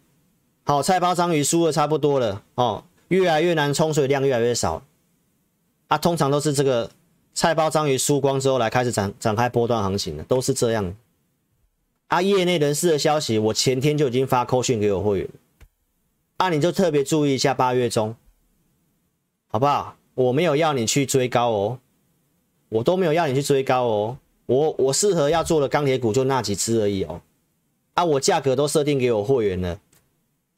好，菜包章鱼输的差不多了哦，越来越难冲水量越来越少啊，通常都是这个菜包章鱼输光之后来开始展展开波段行情的，都是这样。啊，业内人士的消息，我前天就已经发扣讯给我会员，啊，你就特别注意一下八月中，好不好？我没有要你去追高哦，我都没有要你去追高哦，我我适合要做的钢铁股就那几只而已哦，啊，我价格都设定给我会员了。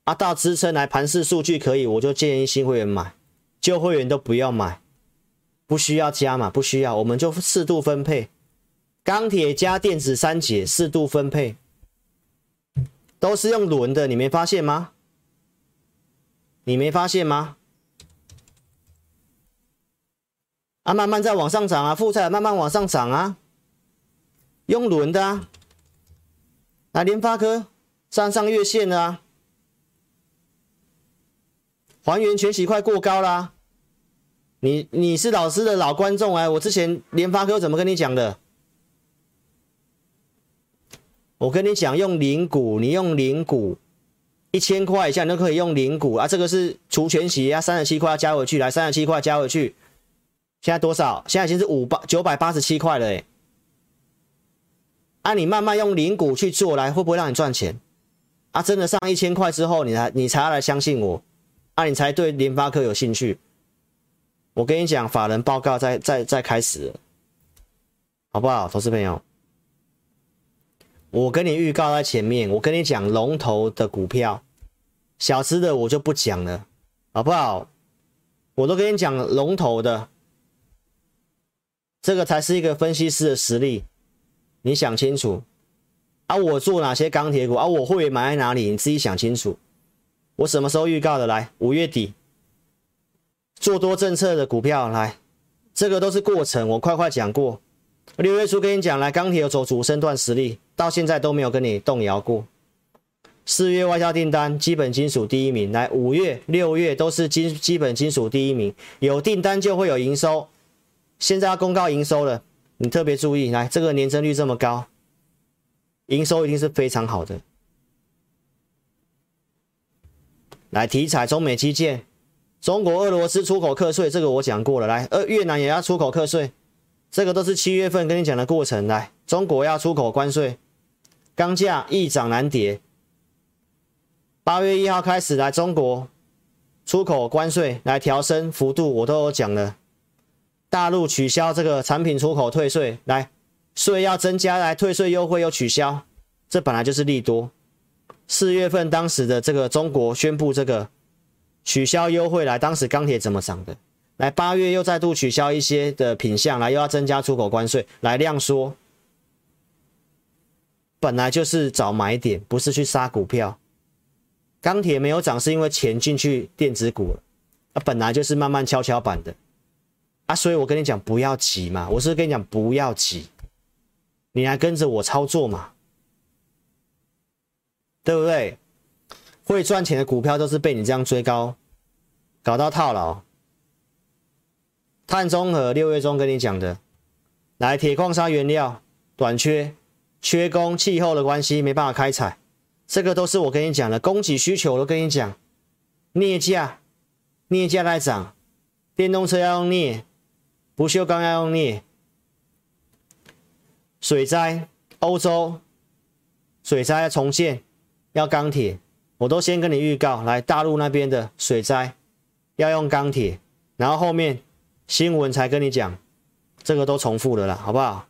啊，到支撑来盘势数据可以，我就建议新会员买，旧会员都不要买，不需要加嘛，不需要，我们就适度分配，钢铁加电子三节适度分配，都是用轮的，你没发现吗？你没发现吗？啊，慢慢在往上涨啊，负债慢慢往上涨啊，用轮的啊，来联发科站上月线了啊。还原全息快过高啦、你你是老师的老观众哎，我之前联发科怎么跟你讲的？我跟你讲，用零股，你用零股，一千块以下你都可以用零股啊。这个是除全息啊，三十七块要加回去，来三十七块加回去，现在多少？现在已经是五八九百八十七块了哎。啊，你慢慢用零股去做来，会不会让你赚钱？啊，真的上一千块之后，你才你才要来相信我。那、啊、你才对联发科有兴趣？我跟你讲，法人报告在在在开始了，好不好，投资朋友？我跟你预告在前面，我跟你讲龙头的股票，小资的我就不讲了，好不好？我都跟你讲龙头的，这个才是一个分析师的实力，你想清楚。啊，我做哪些钢铁股？啊，我会买在哪里？你自己想清楚。我什么时候预告的？来，五月底做多政策的股票，来，这个都是过程，我快快讲过。六月初跟你讲，来，钢铁有走主升段实力，到现在都没有跟你动摇过。四月外销订单基本金属第一名，来，五月、六月都是金基本金属第一名，有订单就会有营收。现在要公告营收了，你特别注意，来，这个年增率这么高，营收一定是非常好的。来题材，中美基建，中国、俄罗斯出口课税，这个我讲过了。来，呃，越南也要出口课税，这个都是七月份跟你讲的过程。来，中国要出口关税，钢价易涨难跌。八月一号开始，来中国出口关税来调升幅度，我都有讲了。大陆取消这个产品出口退税，来税要增加，来退税优惠又取消，这本来就是利多。四月份当时的这个中国宣布这个取消优惠，来当时钢铁怎么涨的？来八月又再度取消一些的品项，来又要增加出口关税，来量缩。本来就是找买点，不是去杀股票。钢铁没有涨是因为钱进去电子股了，啊，本来就是慢慢跷跷板的啊，所以我跟你讲不要急嘛，我是跟你讲不要急，你来跟着我操作嘛，对不对？会赚钱的股票都是被你这样追高，搞到套牢。碳中和六月中跟你讲的，来铁矿砂原料短缺，缺工，气候的关系没办法开采，这个都是我跟你讲的，供给需求我都跟你讲，镍价，镍价在涨，电动车要用镍，不锈钢要用镍，水灾，欧洲水灾要重建。要钢铁，我都先跟你预告，来大陆那边的水灾要用钢铁，然后后面。新闻才跟你讲，这个都重复了啦，好不好？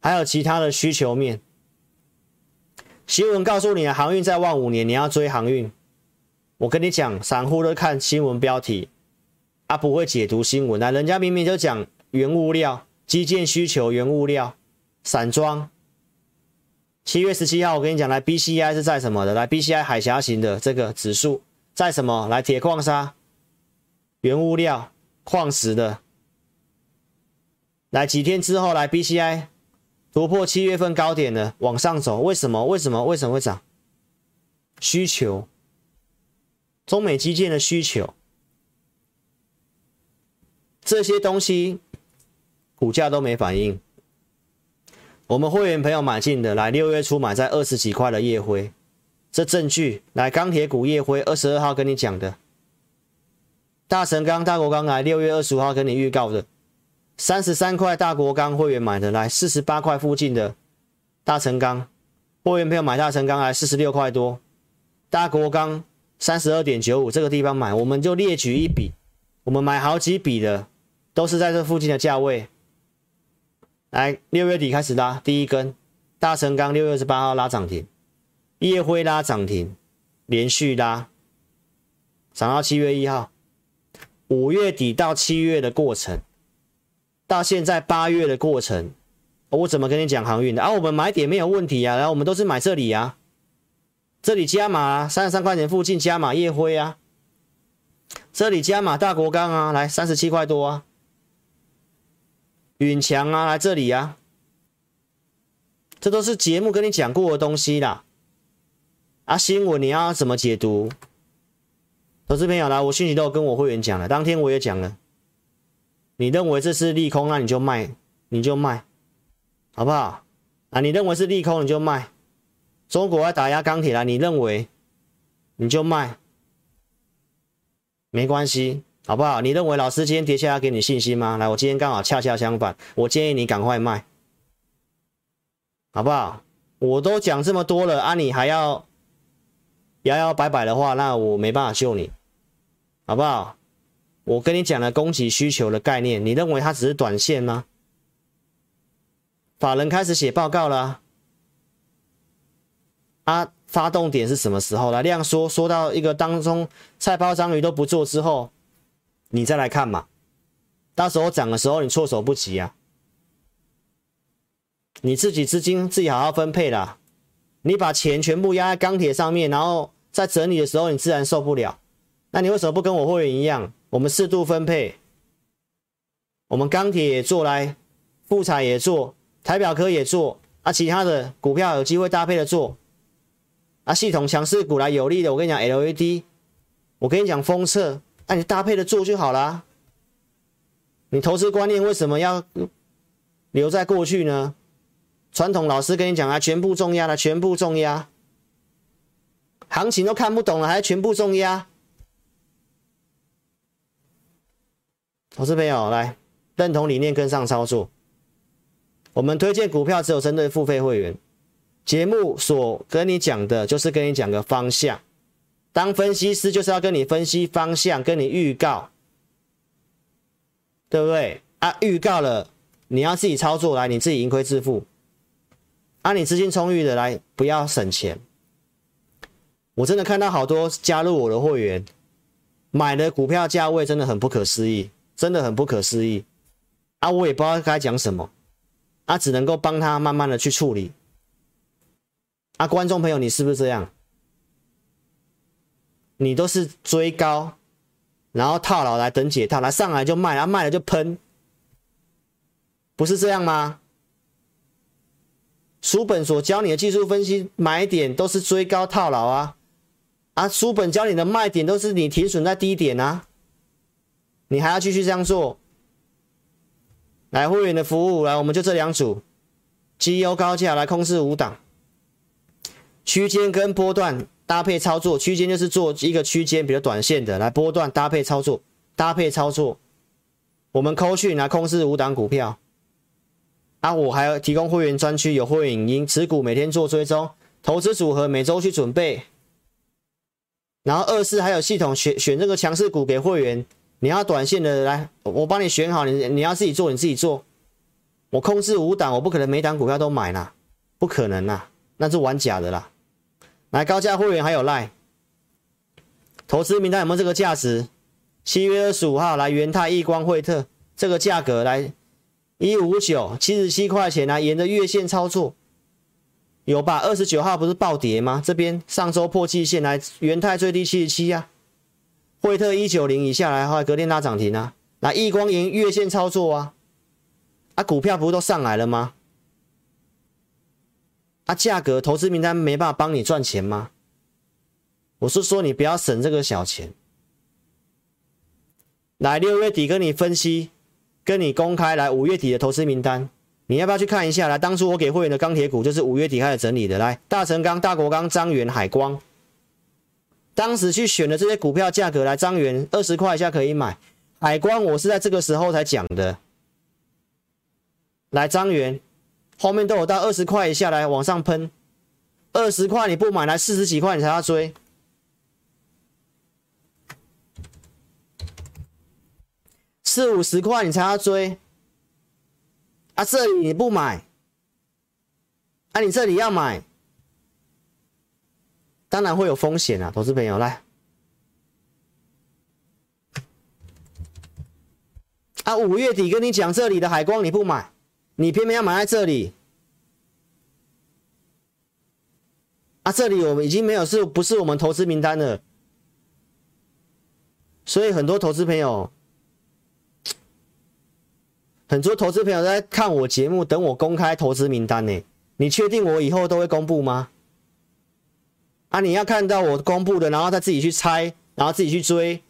还有其他的需求面，新闻告诉你啊，航运再旺五年，你要追航运。我跟你讲，散户都看新闻标题，啊，不会解读新闻啊。人家明明就讲原物料、基建需求、原物料、散装。七月十七号，我跟你讲，来 BCI 是在什么的？来 BCI 海峡型的这个指数在什么？来铁矿砂、原物料。矿石的，来几天之后来 BCI 突破七月份高点的，往上走，为什么？为什么？为什么会涨？需求，中美基建的需求，这些东西股价都没反应。我们会员朋友买进的，来六月初买在二十几块的夜辉，这证据，来钢铁股夜辉二十二号跟你讲的。大成钢、大国钢来六月二十五号跟你预告的，三十三块大国钢会员买的来四十八块附近的大成钢，会员朋友买大成钢来四十六块多，大国钢三十二点九五这个地方买，我们就列举一笔，我们买好几笔的都是在这附近的价位。来六月底开始拉第一根大成钢，六月二十八号拉涨停，夜辉拉涨停，连续拉涨到七月一号。五月底到七月的过程，到现在八月的过程，我怎么跟你讲航运的？啊，我们买点没有问题啊，然后我们都是买这里啊，这里加码啊，三十三块钱附近加码夜辉啊，这里加码大国钢啊，来三十七块多啊，允强啊，来这里啊，这都是节目跟你讲过的东西啦，啊，新闻你要怎么解读？投资朋友来，我讯息都有跟我会员讲了，当天我也讲了。你认为这是利空，那你就卖，你就卖，好不好？啊，你认为是利空，你就卖。中国要打压钢铁了，你认为你就卖，没关系，好不好？你认为老师今天跌下来给你信心吗？来，我今天刚好恰恰相反，我建议你赶快卖，好不好？我都讲这么多了啊，你还要？摇摇摆摆的话，那我没办法救你，好不好？我跟你讲了供给需求的概念，你认为它只是短线吗？法人开始写报告了，啊，发动点是什么时候？来量缩，缩到一个当中，菜包章鱼都不做之后，你再来看嘛。到时候涨的时候，你措手不及啊！你自己资金自己好好分配啦。你把钱全部压在钢铁上面，然后在整理的时候，你自然受不了。那你为什么不跟我会员一样？我们适度分配，我们钢铁也做来，富彩也做，台表科也做，啊，其他的股票有机会搭配的做，啊，系统强势股来有利的，我跟你讲 LED，我跟你讲封测，那、你搭配的做就好啦。你投资观念为什么要留在过去呢？传统老师跟你讲啊，全部重压了，全部重压，行情都看不懂了，还全部重压。投资朋友来认同理念，跟上操作。我们推荐股票只有针对付费会员。节目所跟你讲的就是跟你讲个方向。当分析师就是要跟你分析方向，跟你预告，对不对？啊，预告了，你要自己操作来，你自己盈亏自负。啊，你资金充裕的来，不要省钱。我真的看到好多加入我的会员，买的股票价位真的很不可思议，真的很不可思议。啊，我也不知道该讲什么，啊，只能够帮他慢慢的去处理。啊，观众朋友，你是不是这样？你都是追高，然后套牢来等解套，来上来就卖，然后卖了就喷，不是这样吗？书本所教你的技术分析买点都是追高套牢啊，啊，书本教你的卖点都是你停损在低点啊，你还要继续这样做？来会员的服务，来我们就这两组，绩优高价来控制五档，区间跟波段搭配操作，区间就是做一个区间比较短线的，来波段搭配操作，搭配操作，我们扣讯来控制五档股票。啊，我还要提供会员专区，有会员影音，持股每天做追踪，投资组合每周去准备。然后二是还有系统选选这个强势股给会员，你要短线的来，我帮你选好，你你要自己做你自己做。我控制五档，我不可能每档股票都买啦，不可能啦，那是玩假的啦。来高价会员还有赖，投资名单有没有这个价值？七月二十五号来元泰、亿光、惠特这个价格来。一五九七十七块钱来，沿着月线操作有吧？二十九号不是暴跌吗？这边上周破季线来，元泰最低七十七啊，惠特一九零以下来，后来隔天拉涨停啊。来亿光沿月线操作啊，啊股票不是都上来了吗？啊价格投资名单没办法帮你赚钱吗？我是说你不要省这个小钱，来六月底跟你分析。跟你公开来五月底的投资名单，你要不要去看一下？来，当初我给会员的钢铁股就是五月底开始整理的。来，大成钢、大国钢、张源、海光，当时去选的这些股票价格，来，张源二十块以下可以买，海光我是在这个时候才讲的。来，张源后面都有到二十块以下来往上喷，二十块你不买，来四十几块你才要追。四五十块你才要追啊！这里你不买，啊，你这里要买，当然会有风险啊！投资朋友来，啊，五月底跟你讲这里的海光你不买，你偏偏要买在这里，啊，这里我们已经没有是不是我们投资名单了？所以很多投资朋友。很多投资朋友在看我节目，等我公开投资名单呢。你确定我以后都会公布吗？啊，你要看到我公布的，然后再自己去猜，然后自己去追。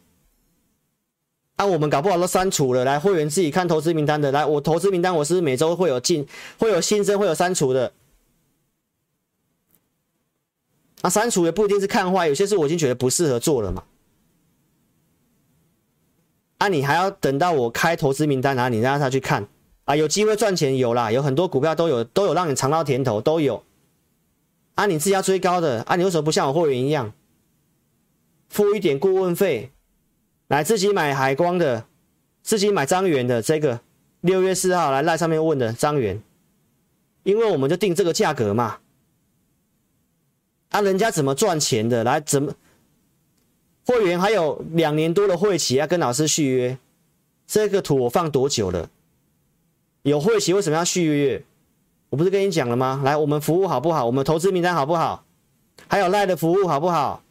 啊，我们搞不好都删除了。来，会员自己看投资名单的。来，我投资名单我是每周会有进，会有新增，会有删除的。啊，删除也不一定是看坏，有些是我已经觉得不适合做了嘛。啊、你还要等到我开投资名单，然后你让他去看啊，有机会赚钱有啦，有很多股票都有，都有让你尝到甜头，都有。啊，你自己要追高的啊，你为什么不像我会员一样，付一点顾问费，来自己买海光的，自己买张元的这个六月四号来赖上面问的张元，因为我们就定这个价格嘛。啊，人家怎么赚钱的？来怎么？会员还有两年多的会期要跟老师续约，这个图我放多久了？有会期为什么要续约？我不是跟你讲了吗？来，我们服务好不好？我们投资名单好不好？还有赖的服务好不好？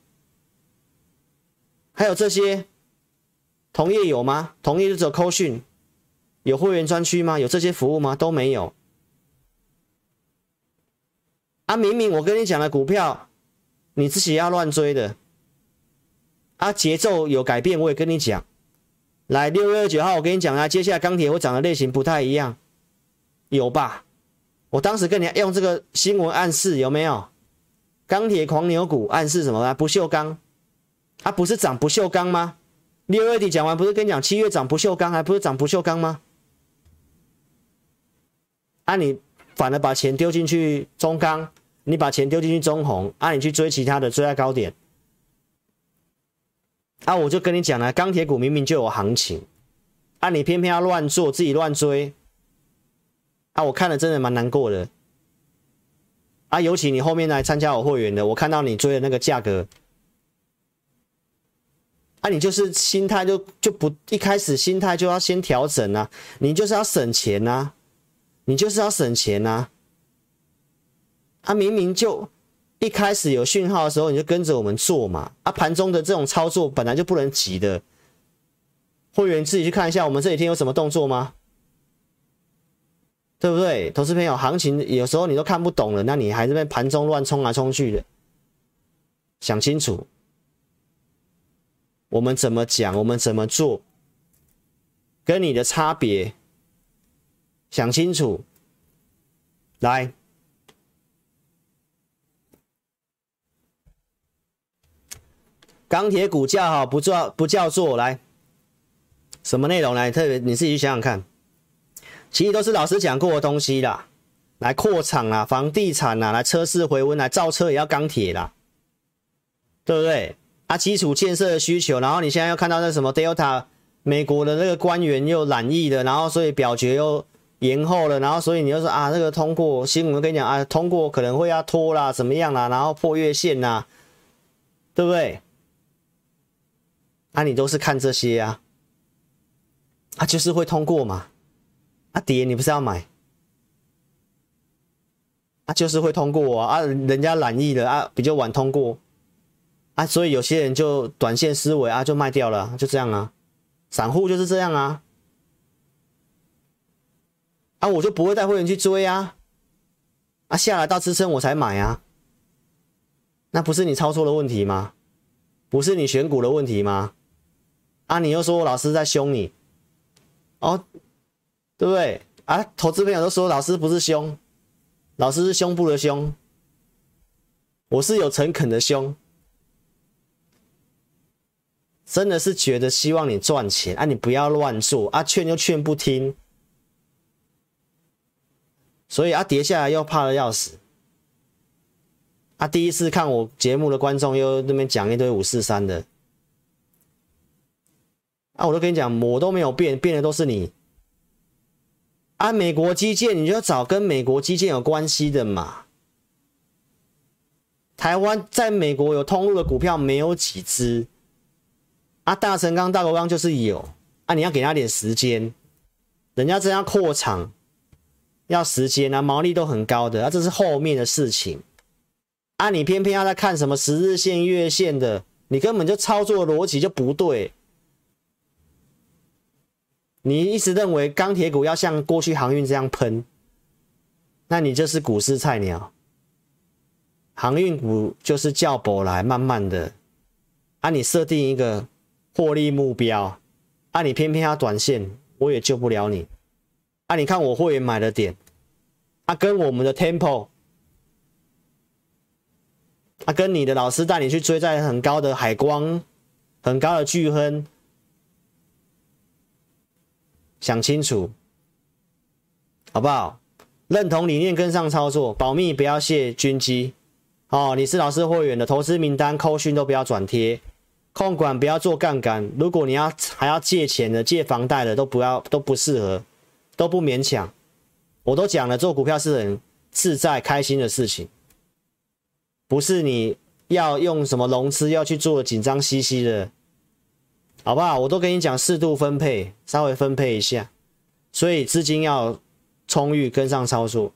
还有这些同业有吗？同业就只有扣讯，有会员专区吗？有这些服务吗？都没有。啊，明明我跟你讲的股票，你自己要乱追的。啊，节奏有改变，我也跟你讲。来，六月二十九号，我跟你讲啊，接下来钢铁会涨的类型不太一样，有吧？我当时跟你用这个新闻暗示有没有？钢铁狂牛股暗示什么啊？不锈钢，啊，不是涨不锈钢吗？六月底讲完，不是跟你讲七月涨不锈钢，还不是涨不锈钢吗？啊，你反而把钱丢进去中钢，你把钱丢进去中红，啊，你去追其他的，追在高点。啊，我就跟你讲了，钢铁股明明就有行情，啊，你偏偏要乱做，自己乱追，啊，我看了真的蛮难过的，啊，尤其你后面来参加我会员的，我看到你追的那个价格，啊，你就是心态就就不一开始心态就要先调整啊，你就是要省钱啊，你就是要省钱啊，啊，明明就。一开始有讯号的时候，你就跟着我们做嘛。啊，盘中的这种操作本来就不能急的，会员自己去看一下，我们这几天有什么动作吗？对不对？投资朋友，行情有时候你都看不懂了，那你还在那盘中乱冲来冲去的，想清楚，我们怎么讲，我们怎么做，跟你的差别，想清楚。来，钢铁股价哈不叫不叫做来，什么内容来？特别你自己去想想看。其实都是老师讲过的东西啦，来扩厂啦，房地产啦，来车市回温，来造车也要钢铁啦，对不对？啊，基础建设的需求，然后你现在又看到那什么 Delta，美国的那个官员又染疫的，然后所以表决又延后了，然后所以你又说啊，那个通过新闻跟你讲啊，通过可能会要拖啦，怎么样啦，然后破月线呐，对不对？啊，你都是看这些啊，啊，就是会通过嘛。啊，跌你不是要买？啊，就是会通过啊，啊，人家染疫了啊，比较晚通过啊，所以有些人就短线思维啊，就卖掉了，就这样啊，散户就是这样啊，啊，我就不会带会员去追啊，啊，下来到支撑我才买啊，那不是你操作的问题吗？不是你选股的问题吗？啊，你又说我老师在凶你，哦。对不对啊？投资朋友都说老师不是凶，老师是胸部的胸，我是有诚恳的胸，真的是觉得希望你赚钱啊！你不要乱做啊，劝又劝不听，所以啊，跌下来又怕的要死啊！第一次看我节目的观众又那边讲一堆五四三的啊，我都跟你讲，我都没有变，变的都是你。啊，美国基建你就找跟美国基建有关系的嘛。台湾在美国有通路的股票没有几只，啊，大成钢、大国钢就是有，啊，你要给他点时间，人家这样扩厂要时间啊，毛利都很高的，啊，这是后面的事情，啊，你偏偏要在看什么十日线、月线的，你根本就操作逻辑就不对。你一直认为钢铁股要像过去航运这样喷，那你就是股市菜鸟。航运股就是叫博来慢慢的，啊，你设定一个获利目标，啊，你偏偏要短线，我也救不了你。啊，你看我会员买的点，啊，跟我们的 Temple，啊，跟你的老师带你去追在很高的海光，很高的巨亨。想清楚，好不好？认同理念，跟上操作，保密不要泄军机。哦，你是老师会员的，投资名单扣讯都不要转贴，控管不要做杠杆。如果你要还要借钱的、借房贷的，都不要，都不适合，都不勉强。我都讲了，做股票是很自在开心的事情，不是你要用什么融资要去做紧张兮兮的。好不好？我都跟你讲，适度分配，稍微分配一下，所以资金要充裕，跟上操作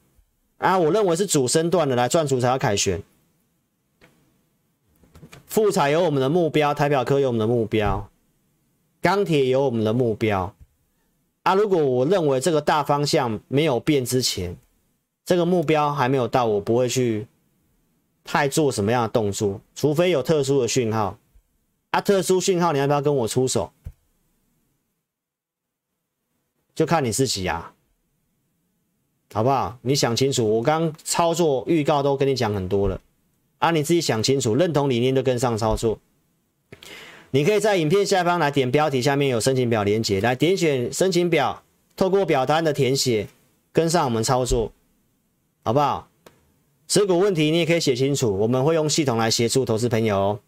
啊！我认为是主升段的来赚主才要凯旋，富彩有我们的目标，台表科有我们的目标，钢铁有我们的目标啊！如果我认为这个大方向没有变之前，这个目标还没有到，我不会去太做什么样的动作，除非有特殊的讯号。啊，特殊讯号，你要不要跟我出手？就看你自己呀，好不好？你想清楚，我刚操作预告都跟你讲很多了，啊，你自己想清楚，认同理念就跟上操作。你可以在影片下方来点标题，下面有申请表连接，来点选申请表，透过表单的填写，跟上我们操作，好不好？持股问题你也可以写清楚，我们会用系统来协助投资朋友哦。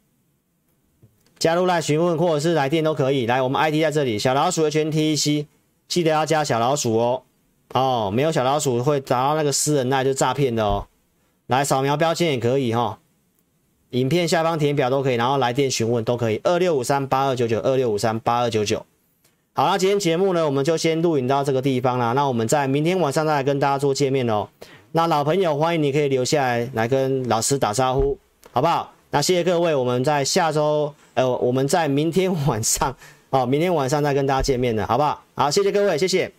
加入来询问或者是来电都可以。来，我们 ID 在这里，小老鼠的全 T C，记得要加小老鼠哦。哦，没有小老鼠会找到那个私人那就诈骗的哦。来，扫描标签也可以哈、哦。影片下方填表都可以，然后来电询问都可以。二六五三八二九九，二六五三八二九九。好了，今天节目呢，我们就先录影到这个地方啦。那我们在明天晚上再来跟大家做见面哦。那老朋友欢迎你可以留下来，来跟老师打招呼，好不好？那谢谢各位，我们在下周，呃，我们在明天晚上哦，明天晚上再跟大家见面的，好不好？好，谢谢各位，谢谢。